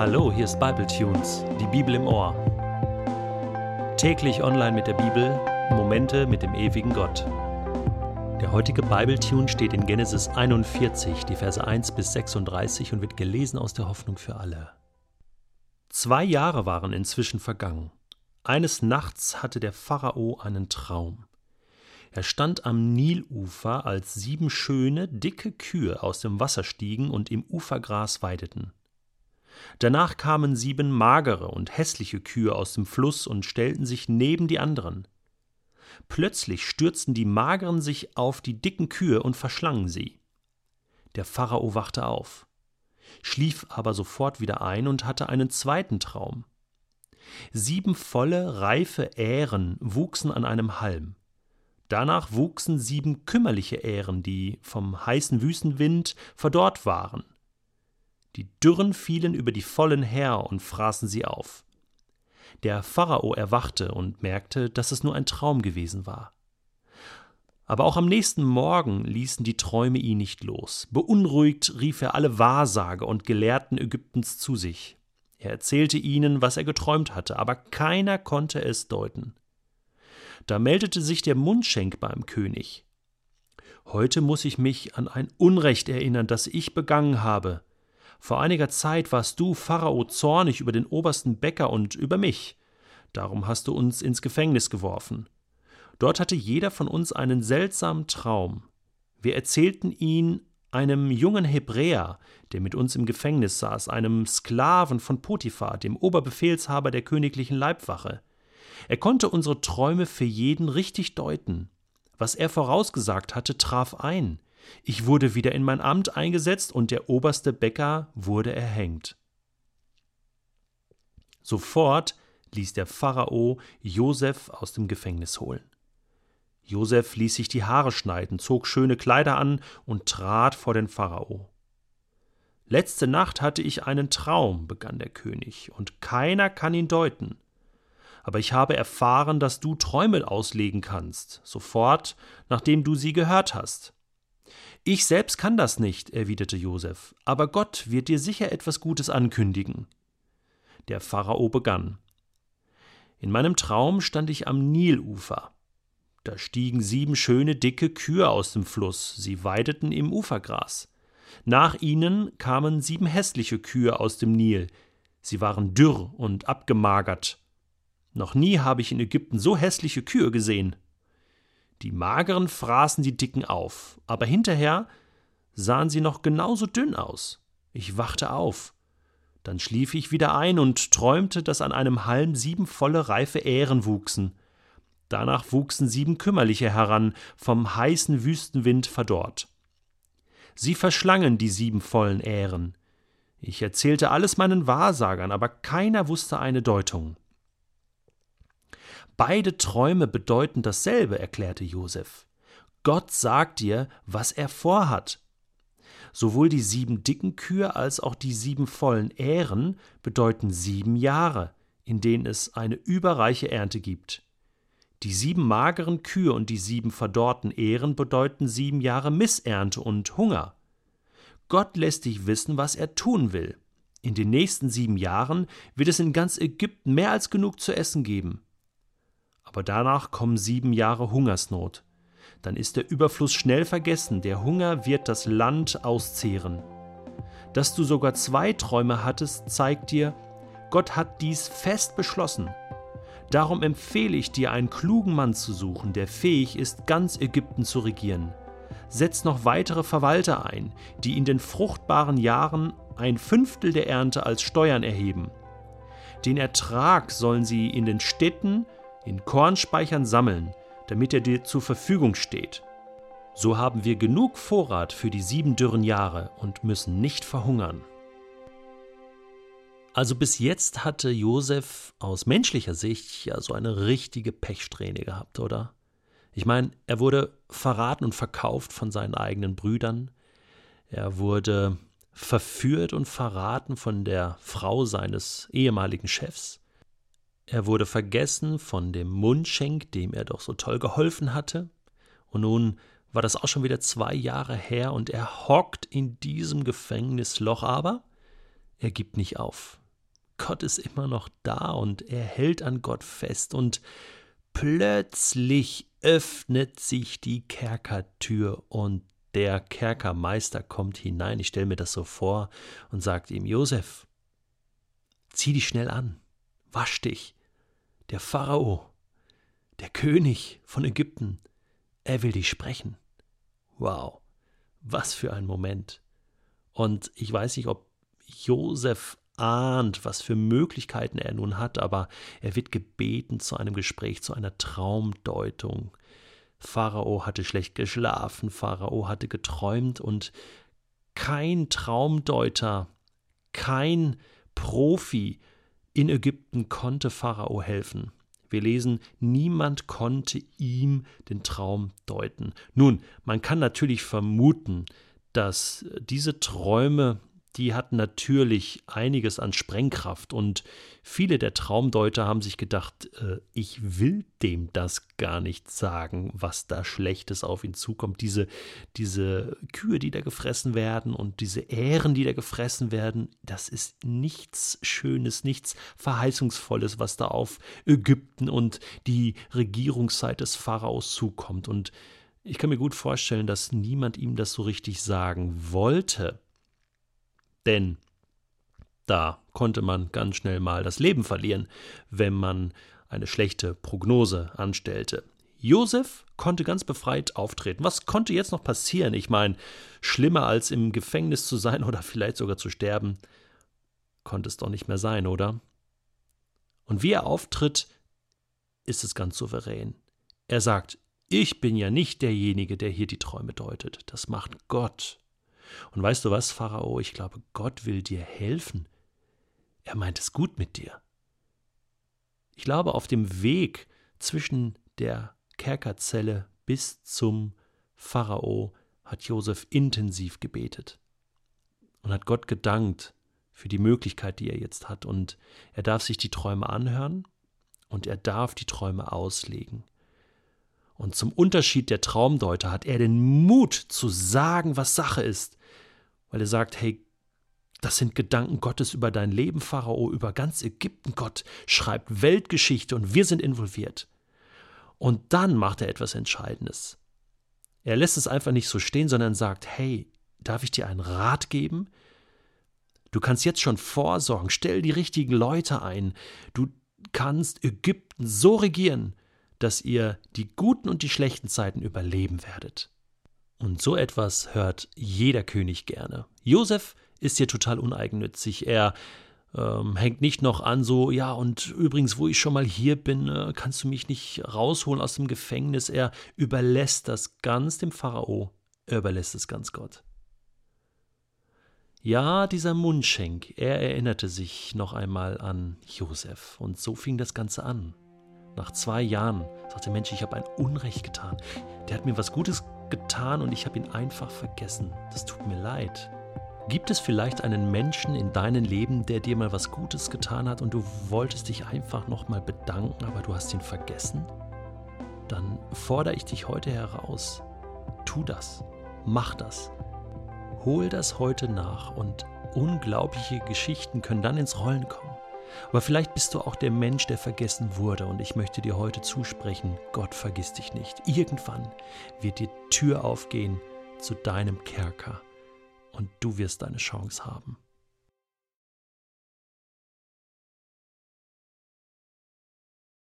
Hallo, hier ist Bible Tunes, die Bibel im Ohr. Täglich online mit der Bibel, Momente mit dem ewigen Gott. Der heutige Bible Tune steht in Genesis 41, die Verse 1 bis 36 und wird gelesen aus der Hoffnung für alle. Zwei Jahre waren inzwischen vergangen. Eines Nachts hatte der Pharao einen Traum. Er stand am Nilufer, als sieben schöne, dicke Kühe aus dem Wasser stiegen und im Ufergras weideten. Danach kamen sieben magere und hässliche Kühe aus dem Fluss und stellten sich neben die anderen. Plötzlich stürzten die mageren sich auf die dicken Kühe und verschlangen sie. Der Pharao wachte auf, schlief aber sofort wieder ein und hatte einen zweiten Traum. Sieben volle, reife Ähren wuchsen an einem Halm. Danach wuchsen sieben kümmerliche Ähren, die vom heißen Wüstenwind verdorrt waren. Die Dürren fielen über die Vollen her und fraßen sie auf. Der Pharao erwachte und merkte, dass es nur ein Traum gewesen war. Aber auch am nächsten Morgen ließen die Träume ihn nicht los. Beunruhigt rief er alle Wahrsager und Gelehrten Ägyptens zu sich. Er erzählte ihnen, was er geträumt hatte, aber keiner konnte es deuten. Da meldete sich der Mundschenk beim König. Heute muss ich mich an ein Unrecht erinnern, das ich begangen habe. Vor einiger Zeit warst du, Pharao, zornig über den obersten Bäcker und über mich. Darum hast du uns ins Gefängnis geworfen. Dort hatte jeder von uns einen seltsamen Traum. Wir erzählten ihn einem jungen Hebräer, der mit uns im Gefängnis saß, einem Sklaven von Potiphar, dem Oberbefehlshaber der königlichen Leibwache. Er konnte unsere Träume für jeden richtig deuten. Was er vorausgesagt hatte, traf ein. Ich wurde wieder in mein Amt eingesetzt und der oberste Bäcker wurde erhängt. Sofort ließ der Pharao Josef aus dem Gefängnis holen. Josef ließ sich die Haare schneiden, zog schöne Kleider an und trat vor den Pharao. Letzte Nacht hatte ich einen Traum, begann der König, und keiner kann ihn deuten. Aber ich habe erfahren, dass du Träume auslegen kannst, sofort, nachdem du sie gehört hast. Ich selbst kann das nicht, erwiderte Josef, aber Gott wird dir sicher etwas Gutes ankündigen. Der Pharao begann. In meinem Traum stand ich am Nilufer. Da stiegen sieben schöne dicke Kühe aus dem Fluss, sie weideten im Ufergras. Nach ihnen kamen sieben hässliche Kühe aus dem Nil, sie waren dürr und abgemagert. Noch nie habe ich in Ägypten so hässliche Kühe gesehen. Die mageren fraßen die dicken auf, aber hinterher sahen sie noch genauso dünn aus. Ich wachte auf. Dann schlief ich wieder ein und träumte, dass an einem Halm sieben volle reife Ähren wuchsen. Danach wuchsen sieben kümmerliche heran, vom heißen Wüstenwind verdorrt. Sie verschlangen die sieben vollen Ähren. Ich erzählte alles meinen Wahrsagern, aber keiner wusste eine Deutung. Beide Träume bedeuten dasselbe, erklärte Josef. Gott sagt dir, was er vorhat. Sowohl die sieben dicken Kühe als auch die sieben vollen Ähren bedeuten sieben Jahre, in denen es eine überreiche Ernte gibt. Die sieben mageren Kühe und die sieben verdorrten Ähren bedeuten sieben Jahre Missernte und Hunger. Gott lässt dich wissen, was er tun will. In den nächsten sieben Jahren wird es in ganz Ägypten mehr als genug zu essen geben. Aber danach kommen sieben Jahre Hungersnot. Dann ist der Überfluss schnell vergessen, der Hunger wird das Land auszehren. Dass du sogar zwei Träume hattest, zeigt dir, Gott hat dies fest beschlossen. Darum empfehle ich dir, einen klugen Mann zu suchen, der fähig ist, ganz Ägypten zu regieren. Setz noch weitere Verwalter ein, die in den fruchtbaren Jahren ein Fünftel der Ernte als Steuern erheben. Den Ertrag sollen sie in den Städten, in Kornspeichern sammeln, damit er dir zur Verfügung steht. So haben wir genug Vorrat für die sieben dürren Jahre und müssen nicht verhungern. Also bis jetzt hatte Josef aus menschlicher Sicht ja so eine richtige Pechsträhne gehabt, oder? Ich meine, er wurde verraten und verkauft von seinen eigenen Brüdern. Er wurde verführt und verraten von der Frau seines ehemaligen Chefs. Er wurde vergessen von dem Mundschenk, dem er doch so toll geholfen hatte. Und nun war das auch schon wieder zwei Jahre her und er hockt in diesem Gefängnisloch, aber er gibt nicht auf. Gott ist immer noch da und er hält an Gott fest und plötzlich öffnet sich die Kerkertür und der Kerkermeister kommt hinein, ich stelle mir das so vor, und sagt ihm, Josef, zieh dich schnell an, wasch dich. Der Pharao, der König von Ägypten, er will dich sprechen. Wow, was für ein Moment. Und ich weiß nicht, ob Josef ahnt, was für Möglichkeiten er nun hat, aber er wird gebeten zu einem Gespräch, zu einer Traumdeutung. Pharao hatte schlecht geschlafen, Pharao hatte geträumt und kein Traumdeuter, kein Profi in Ägypten konnte Pharao helfen. Wir lesen, niemand konnte ihm den Traum deuten. Nun, man kann natürlich vermuten, dass diese Träume die hatten natürlich einiges an Sprengkraft und viele der Traumdeuter haben sich gedacht, äh, ich will dem das gar nicht sagen, was da Schlechtes auf ihn zukommt. Diese, diese Kühe, die da gefressen werden und diese Ähren, die da gefressen werden, das ist nichts Schönes, nichts Verheißungsvolles, was da auf Ägypten und die Regierungszeit des Pharaos zukommt. Und ich kann mir gut vorstellen, dass niemand ihm das so richtig sagen wollte. Denn da konnte man ganz schnell mal das Leben verlieren, wenn man eine schlechte Prognose anstellte. Josef konnte ganz befreit auftreten. Was konnte jetzt noch passieren? Ich meine, schlimmer als im Gefängnis zu sein oder vielleicht sogar zu sterben, konnte es doch nicht mehr sein, oder? Und wie er auftritt, ist es ganz souverän. Er sagt, ich bin ja nicht derjenige, der hier die Träume deutet. Das macht Gott. Und weißt du was, Pharao, ich glaube, Gott will dir helfen. Er meint es gut mit dir. Ich glaube, auf dem Weg zwischen der Kerkerzelle bis zum Pharao hat Josef intensiv gebetet und hat Gott gedankt für die Möglichkeit, die er jetzt hat. Und er darf sich die Träume anhören und er darf die Träume auslegen. Und zum Unterschied der Traumdeuter hat er den Mut zu sagen, was Sache ist, weil er sagt, hey, das sind Gedanken Gottes über dein Leben, Pharao, über ganz Ägypten. Gott schreibt Weltgeschichte und wir sind involviert. Und dann macht er etwas Entscheidendes. Er lässt es einfach nicht so stehen, sondern sagt, hey, darf ich dir einen Rat geben? Du kannst jetzt schon vorsorgen, stell die richtigen Leute ein. Du kannst Ägypten so regieren, dass ihr die guten und die schlechten Zeiten überleben werdet. Und so etwas hört jeder König gerne. Josef ist hier total uneigennützig. Er ähm, hängt nicht noch an, so, ja, und übrigens, wo ich schon mal hier bin, äh, kannst du mich nicht rausholen aus dem Gefängnis. Er überlässt das ganz dem Pharao. Er überlässt es ganz Gott. Ja, dieser Mundschenk, er erinnerte sich noch einmal an Josef. Und so fing das Ganze an. Nach zwei Jahren sagte Mensch, ich habe ein Unrecht getan. Der hat mir was Gutes getan und ich habe ihn einfach vergessen. Das tut mir leid. Gibt es vielleicht einen Menschen in deinem Leben, der dir mal was Gutes getan hat und du wolltest dich einfach nochmal bedanken, aber du hast ihn vergessen? Dann fordere ich dich heute heraus. Tu das. Mach das. Hol das heute nach und unglaubliche Geschichten können dann ins Rollen kommen. Aber vielleicht bist du auch der Mensch, der vergessen wurde und ich möchte dir heute zusprechen, Gott vergisst dich nicht. Irgendwann wird die Tür aufgehen zu deinem Kerker und du wirst deine Chance haben.